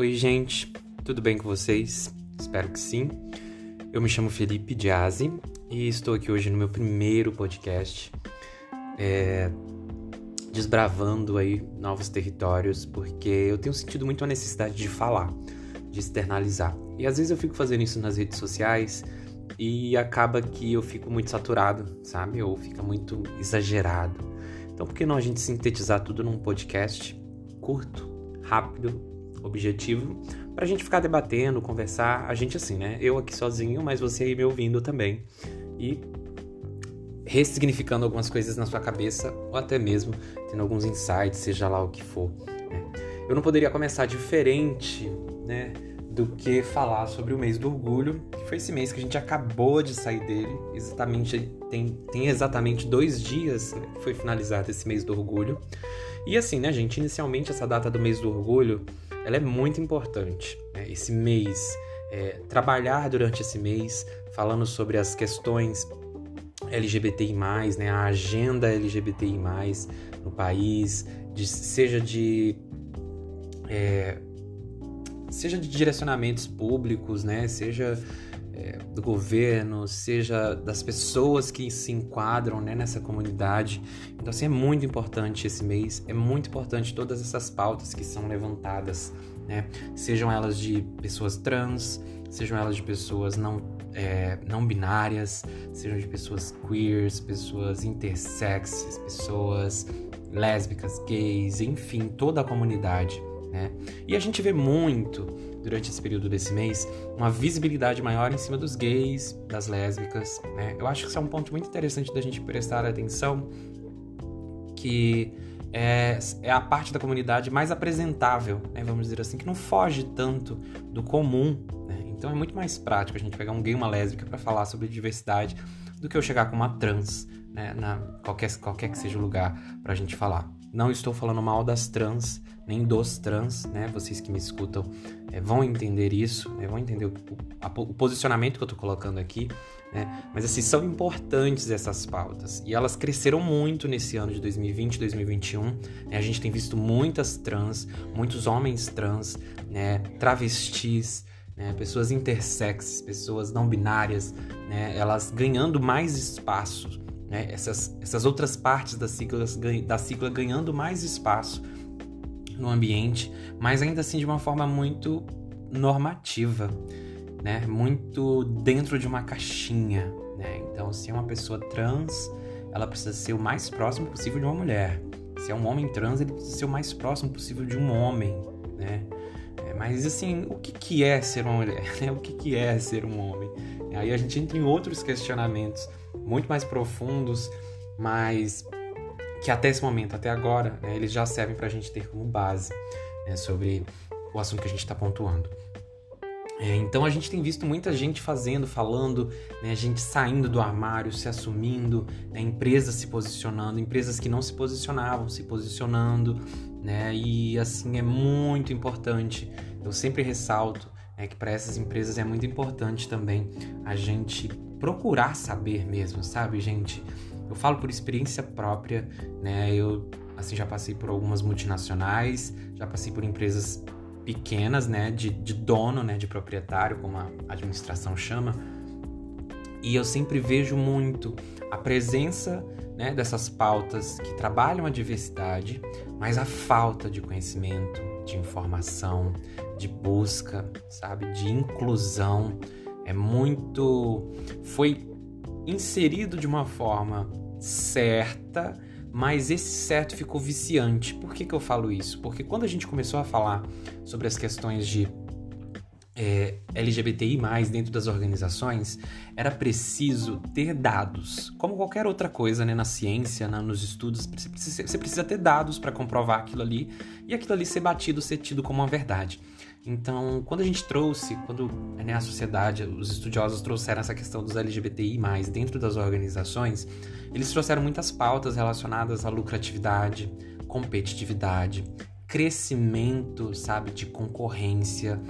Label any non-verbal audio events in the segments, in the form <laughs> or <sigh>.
Oi, gente, tudo bem com vocês? Espero que sim. Eu me chamo Felipe Diazzi e estou aqui hoje no meu primeiro podcast, é, desbravando aí novos territórios, porque eu tenho sentido muito a necessidade de falar, de externalizar. E às vezes eu fico fazendo isso nas redes sociais e acaba que eu fico muito saturado, sabe? Ou fica muito exagerado. Então, por que não a gente sintetizar tudo num podcast curto, rápido objetivo para a gente ficar debatendo, conversar, a gente assim, né? Eu aqui sozinho, mas você aí me ouvindo também. E ressignificando algumas coisas na sua cabeça, ou até mesmo tendo alguns insights, seja lá o que for. Né? Eu não poderia começar diferente, né? Do que falar sobre o mês do orgulho, que foi esse mês que a gente acabou de sair dele. Exatamente, tem, tem exatamente dois dias né, que foi finalizado esse mês do orgulho. E assim, né, gente? Inicialmente, essa data do mês do orgulho ela é muito importante. Né? Esse mês, é, trabalhar durante esse mês falando sobre as questões LGBTI+, né? a agenda LGBTI+, no país, de, seja de... É, seja de direcionamentos públicos, né? Seja é, do governo, seja das pessoas que se enquadram né, nessa comunidade. Então, assim, é muito importante esse mês, é muito importante todas essas pautas que são levantadas, né? Sejam elas de pessoas trans, sejam elas de pessoas não, é, não binárias, sejam de pessoas queers, pessoas intersexes, pessoas lésbicas, gays, enfim, toda a comunidade. Né? E a gente vê muito durante esse período desse mês uma visibilidade maior em cima dos gays, das lésbicas. Né? Eu acho que isso é um ponto muito interessante da gente prestar atenção, que é, é a parte da comunidade mais apresentável, né? vamos dizer assim, que não foge tanto do comum. Né? Então é muito mais prático a gente pegar um gay e uma lésbica para falar sobre diversidade do que eu chegar com uma trans, né? Na, qualquer, qualquer que seja o lugar para a gente falar. Não estou falando mal das trans, nem dos trans, né? Vocês que me escutam é, vão entender isso, né? vão entender o, a, o, posicionamento que eu estou colocando aqui, né? Mas assim, são importantes essas pautas e elas cresceram muito nesse ano de 2020, 2021. Né? A gente tem visto muitas trans, muitos homens trans, né? Travestis, né? pessoas intersexes, pessoas não binárias, né? Elas ganhando mais espaço né? essas, essas outras partes da sigla, da sigla ganhando mais espaço no ambiente, mas ainda assim de uma forma muito normativa, né? muito dentro de uma caixinha. Né? Então, se é uma pessoa trans, ela precisa ser o mais próximo possível de uma mulher. Se é um homem trans, ele precisa ser o mais próximo possível de um homem. Né? É, mas assim, o que, que é ser uma mulher? <laughs> o que, que é ser um homem? Aí a gente entra em outros questionamentos muito mais profundos, mas que até esse momento, até agora, né, eles já servem para a gente ter como base né, sobre o assunto que a gente está pontuando. É, então a gente tem visto muita gente fazendo, falando, né, gente saindo do armário, se assumindo, né, empresas se posicionando, empresas que não se posicionavam se posicionando, né, e assim é muito importante. Eu sempre ressalto né, que para essas empresas é muito importante também a gente procurar saber mesmo, sabe, gente? Eu falo por experiência própria, né? Eu assim já passei por algumas multinacionais, já passei por empresas pequenas, né, de, de dono, né, de proprietário, como a administração chama. E eu sempre vejo muito a presença né, dessas pautas que trabalham a diversidade, mas a falta de conhecimento, de informação, de busca, sabe, de inclusão é muito. Foi inserido de uma forma certa, mas esse certo ficou viciante. Por que, que eu falo isso? Porque quando a gente começou a falar sobre as questões de é, LGBTI, dentro das organizações, era preciso ter dados. Como qualquer outra coisa né, na ciência, na, nos estudos, você precisa, você precisa ter dados para comprovar aquilo ali e aquilo ali ser batido, ser tido como uma verdade. Então, quando a gente trouxe, quando né, a sociedade, os estudiosos trouxeram essa questão dos LGBTI, dentro das organizações, eles trouxeram muitas pautas relacionadas à lucratividade, competitividade, crescimento, sabe, de concorrência.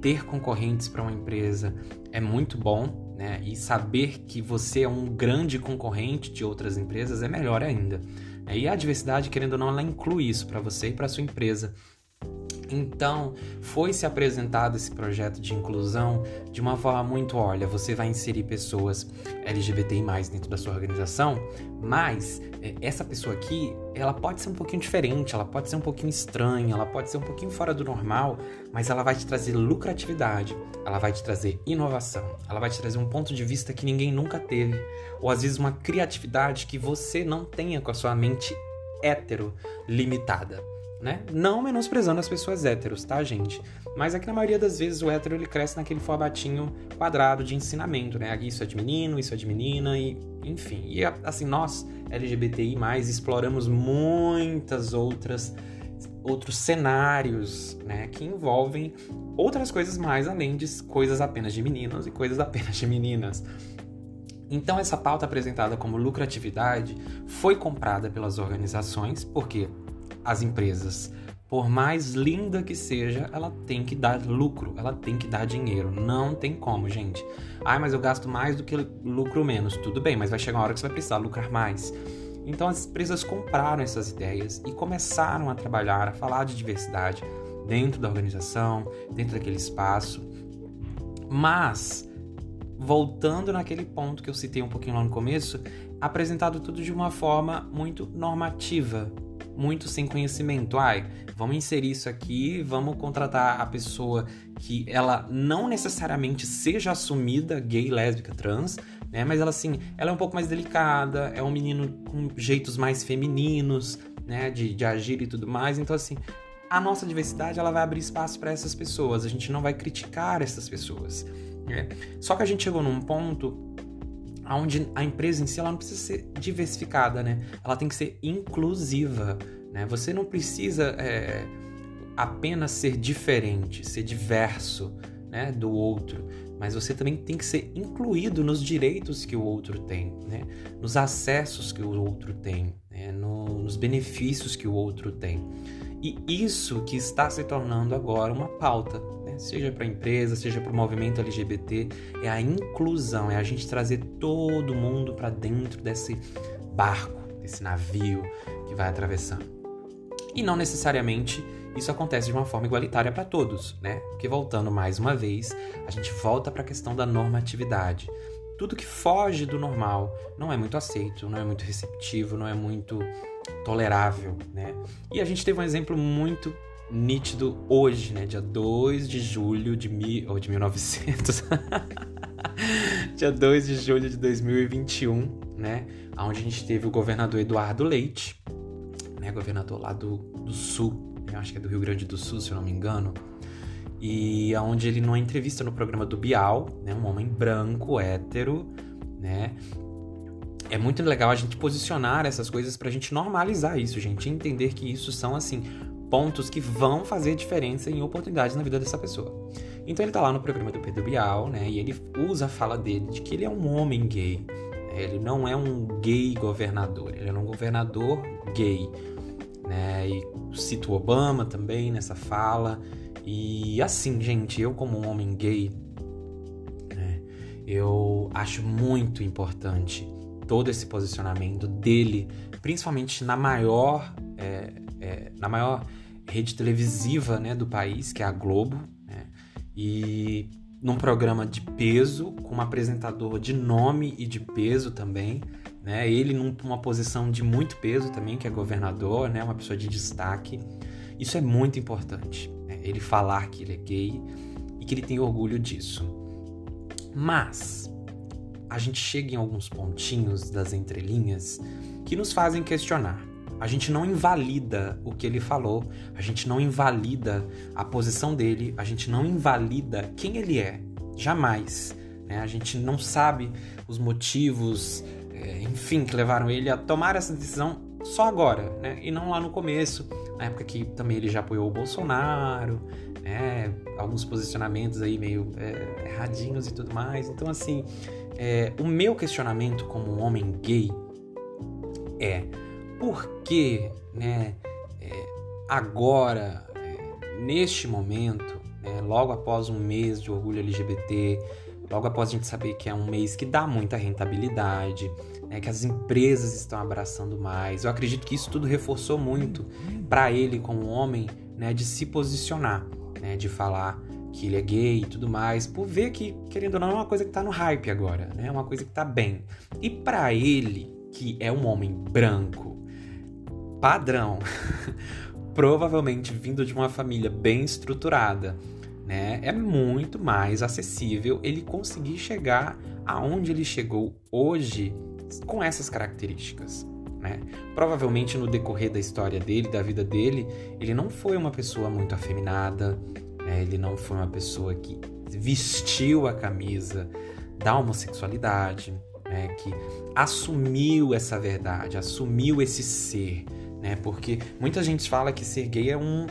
Ter concorrentes para uma empresa é muito bom, né? E saber que você é um grande concorrente de outras empresas é melhor ainda. E a diversidade, querendo ou não, ela inclui isso para você e para sua empresa Então, foi se apresentado esse projeto de inclusão de uma forma muito, olha, você vai inserir pessoas LGBTI+ dentro da sua organização, mas é, essa pessoa aqui, ela pode ser um pouquinho diferente, ela pode ser um pouquinho estranha, ela pode ser um pouquinho fora do normal, mas ela vai te trazer lucratividade, ela vai te trazer inovação, ela vai te trazer um ponto de vista que ninguém nunca teve, ou às vezes uma criatividade que você não tenha com a sua mente hétero limitada né? Não menosprezando as pessoas héteros, tá, gente? Mas é que na maioria das vezes o hétero ele cresce naquele formatinho quadrado de ensinamento, né? Isso é de menino, isso é de menina e enfim. E assim, nós LGBTI+, exploramos muitas outras outros cenários, né, que envolvem outras coisas mais além de coisas apenas de meninos e coisas apenas de meninas. Então essa pauta apresentada como lucratividade foi comprada pelas organizações, porque as empresas. Por mais linda que seja, ela tem que dar lucro, ela tem que dar dinheiro. Não tem como, gente. Ai, mas eu gasto mais do que lucro menos. Tudo bem, mas vai chegar uma hora que você vai precisar lucrar mais. Então as empresas compraram essas ideias e começaram a trabalhar, a falar de diversidade dentro da organização, dentro daquele espaço. Mas, voltando naquele ponto que eu citei um pouquinho lá no começo, apresentado tudo de uma forma muito normativa, muito sem conhecimento. Ai, vamos inserir isso aqui, vamos contratar a pessoa que ela não necessariamente seja assumida gay, lésbica, trans, né? Mas ela assim, ela é um pouco mais delicada, é um menino com jeitos mais femininos, né? De, de agir e tudo mais. Então assim, a nossa diversidade ela vai abrir espaço para essas pessoas. A gente não vai criticar essas pessoas. Né? Só que a gente chegou num ponto onde a empresa em si ela não precisa ser diversificada, né? Ela tem que ser inclusiva, né? Você não precisa é, apenas ser diferente, ser diverso, né, do outro, mas você também tem que ser incluído nos direitos que o outro tem, né? Nos acessos que o outro tem, né? no, nos benefícios que o outro tem. E isso que está se tornando agora uma pauta, seja para a empresa, seja para o movimento LGBT, é a inclusão, é a gente trazer todo mundo para dentro desse barco, desse navio que vai atravessando. E não necessariamente isso acontece de uma forma igualitária para todos, né? Porque voltando mais uma vez, a gente volta para a questão da normatividade. Tudo que foge do normal não é muito aceito, não é muito receptivo, não é muito tolerável, né? E a gente teve um exemplo muito nítido hoje, né? Dia 2 de julho de, mi... ou de 1900. <laughs> Dia 2 de julho de 2021, né? Onde a gente teve o governador Eduardo Leite, né? Governador lá do, do Sul, né? acho que é do Rio Grande do Sul, se eu não me engano. E aonde ele, numa entrevista no programa do Bial, né? Um homem branco, hétero, né? É muito legal a gente posicionar essas coisas pra gente normalizar isso, gente. Entender que isso são, assim, pontos que vão fazer diferença em oportunidades na vida dessa pessoa. Então ele tá lá no programa do Pedro Bial, né? E ele usa a fala dele de que ele é um homem gay. Né, ele não é um gay governador, ele é um governador gay. Né? E cito o Obama também nessa fala. E assim, gente, eu como um homem gay, né, eu acho muito importante todo esse posicionamento dele, principalmente na maior, é, é, na maior rede televisiva né, do país, que é a Globo, né? e num programa de peso, com um apresentador de nome e de peso também, né? ele numa posição de muito peso também, que é governador, né? uma pessoa de destaque. Isso é muito importante, né? ele falar que ele é gay e que ele tem orgulho disso. Mas a gente chega em alguns pontinhos das entrelinhas que nos fazem questionar. A gente não invalida o que ele falou, a gente não invalida a posição dele, a gente não invalida quem ele é, jamais. Né? A gente não sabe os motivos, é, enfim, que levaram ele a tomar essa decisão só agora, né? e não lá no começo, na época que também ele já apoiou o Bolsonaro, né? alguns posicionamentos aí meio é, erradinhos e tudo mais. Então, assim, é, o meu questionamento como um homem gay é por que, né, é, agora, é, neste momento, né, logo após um mês de orgulho LGBT, logo após a gente saber que é um mês que dá muita rentabilidade, né, que as empresas estão abraçando mais. Eu acredito que isso tudo reforçou muito para ele, como homem, né, de se posicionar, né, de falar que ele é gay e tudo mais, por ver que, querendo ou não, é uma coisa que tá no hype agora, né? É uma coisa que tá bem. E para ele, que é um homem branco, padrão, <laughs> provavelmente vindo de uma família bem estruturada, né? É muito mais acessível ele conseguir chegar aonde ele chegou hoje com essas características. Né? Provavelmente no decorrer da história dele, da vida dele, ele não foi uma pessoa muito afeminada, né? ele não foi uma pessoa que vestiu a camisa da homossexualidade, né? que assumiu essa verdade, assumiu esse ser, né? porque muita gente fala que ser gay é um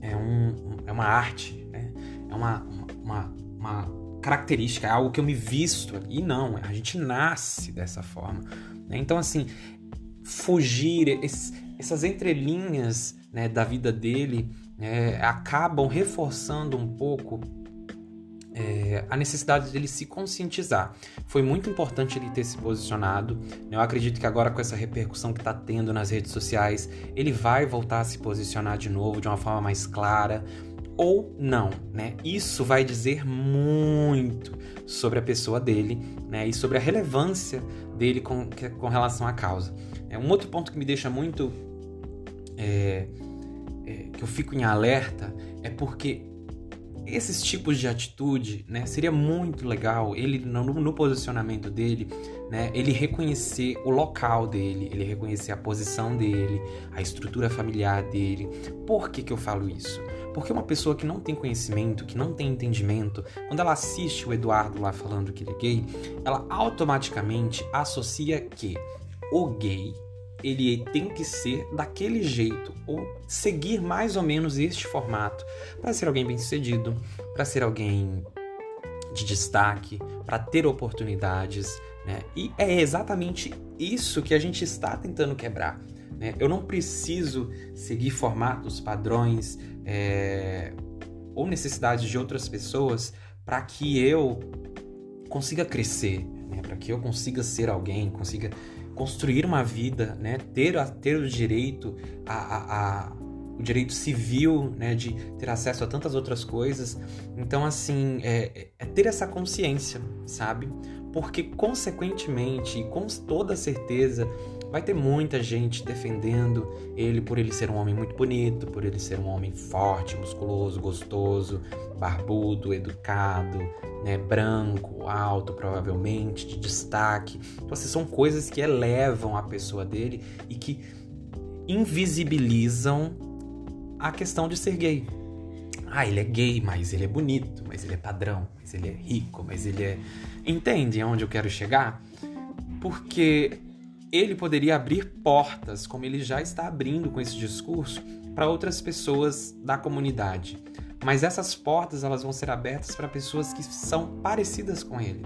é, um, é uma arte, né? é uma, uma, uma característica, é algo que eu me visto. E não, a gente nasce dessa forma. Né? Então, assim, fugir, esses, essas entrelinhas né, da vida dele é, acabam reforçando um pouco é, a necessidade dele se conscientizar. Foi muito importante ele ter se posicionado. Eu acredito que agora, com essa repercussão que está tendo nas redes sociais, ele vai voltar a se posicionar de novo de uma forma mais clara ou não, né? Isso vai dizer muito sobre a pessoa dele, né? E sobre a relevância dele com, com relação à causa. É um outro ponto que me deixa muito é, é, que eu fico em alerta é porque esses tipos de atitude, né, seria muito legal ele no, no, posicionamento dele, né, ele reconhecer o local dele, ele reconhecer a posição dele, a estrutura familiar dele. Por que que eu falo isso? Porque uma pessoa que não tem conhecimento, que não tem entendimento, quando ela assiste o Eduardo lá falando que ele é gay, ela automaticamente associa que o gay ele tem que ser daquele jeito ou seguir mais ou menos este formato para ser alguém bem-sucedido, para ser alguém de destaque, para ter oportunidades, né? E é exatamente isso que a gente está tentando quebrar. Né? Eu não preciso seguir formatos, padrões é... ou necessidades de outras pessoas para que eu consiga crescer, né? para que eu consiga ser alguém, consiga construir uma vida, né? ter, ter o direito a, a, a o direito civil, né, de ter acesso a tantas outras coisas. Então, assim, é, é, ter essa consciência, sabe? Porque, consequentemente, e com toda certeza, vai ter muita gente defendendo ele por ele ser um homem muito bonito, por ele ser um homem forte, musculoso, gostoso, barbudo, educado, né, branco, alto, provavelmente, de destaque. Então, assim, são coisas que elevam a pessoa dele e que invisibilizam a questão de ser gay. Ah, ele é gay, mas ele é bonito, mas ele é padrão, mas ele é rico, mas ele é. Entende aonde eu quero chegar? Porque ele poderia abrir portas, como ele já está abrindo com esse discurso, para outras pessoas da comunidade. Mas essas portas elas vão ser abertas para pessoas que são parecidas com ele,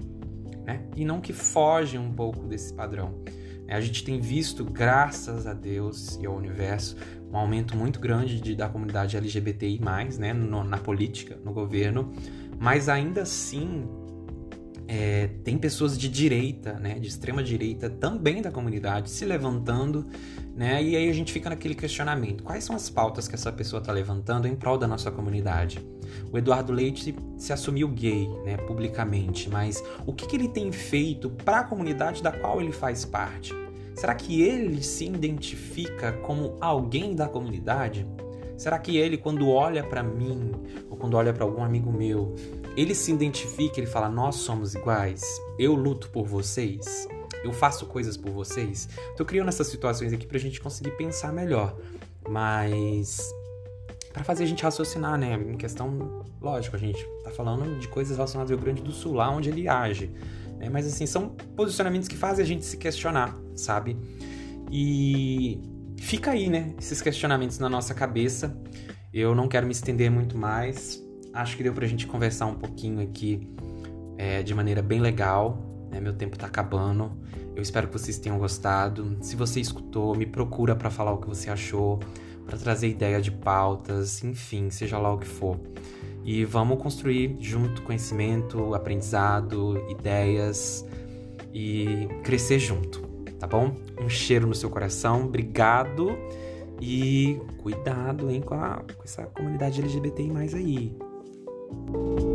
né? E não que fogem um pouco desse padrão. É, a gente tem visto, graças a Deus e ao universo, um aumento muito grande de, da comunidade LGBTI+, né, no, na política, no governo, mas ainda assim é, tem pessoas de direita, né, de extrema direita, também da comunidade, se levantando, né, e aí a gente fica naquele questionamento: quais são as pautas que essa pessoa está levantando em prol da nossa comunidade? O Eduardo Leite se, assumiu gay, né, publicamente, mas o que, que ele tem feito para a comunidade da qual ele faz parte? Será que ele se identifica como alguém da comunidade? Será que ele, quando olha para mim, ou quando olha para algum amigo meu, ele se identifica, ele fala: Nós somos iguais, eu luto por vocês, eu faço coisas por vocês. Tô criando essas situações aqui pra gente conseguir pensar melhor, mas para fazer a gente raciocinar, né? Em questão, lógico, a gente tá falando de coisas relacionadas ao Rio Grande do Sul, lá onde ele age, né? Mas assim, são posicionamentos que fazem a gente se questionar, sabe? E fica aí, né? Esses questionamentos na nossa cabeça. Eu não quero me estender muito mais, acho que deu pra gente conversar um pouquinho aqui é, de maneira bem legal. Né? Meu tempo tá acabando. Eu espero que vocês tenham gostado. Se você escutou, me procura para falar o que você achou, para trazer ideia de pautas, enfim, seja lá o que for. E vamos construir junto conhecimento, aprendizado, ideias e crescer junto, tá bom? Um cheiro no seu coração, obrigado e cuidado, hein, com, a, com essa comunidade LGBTI mais aí. Thank you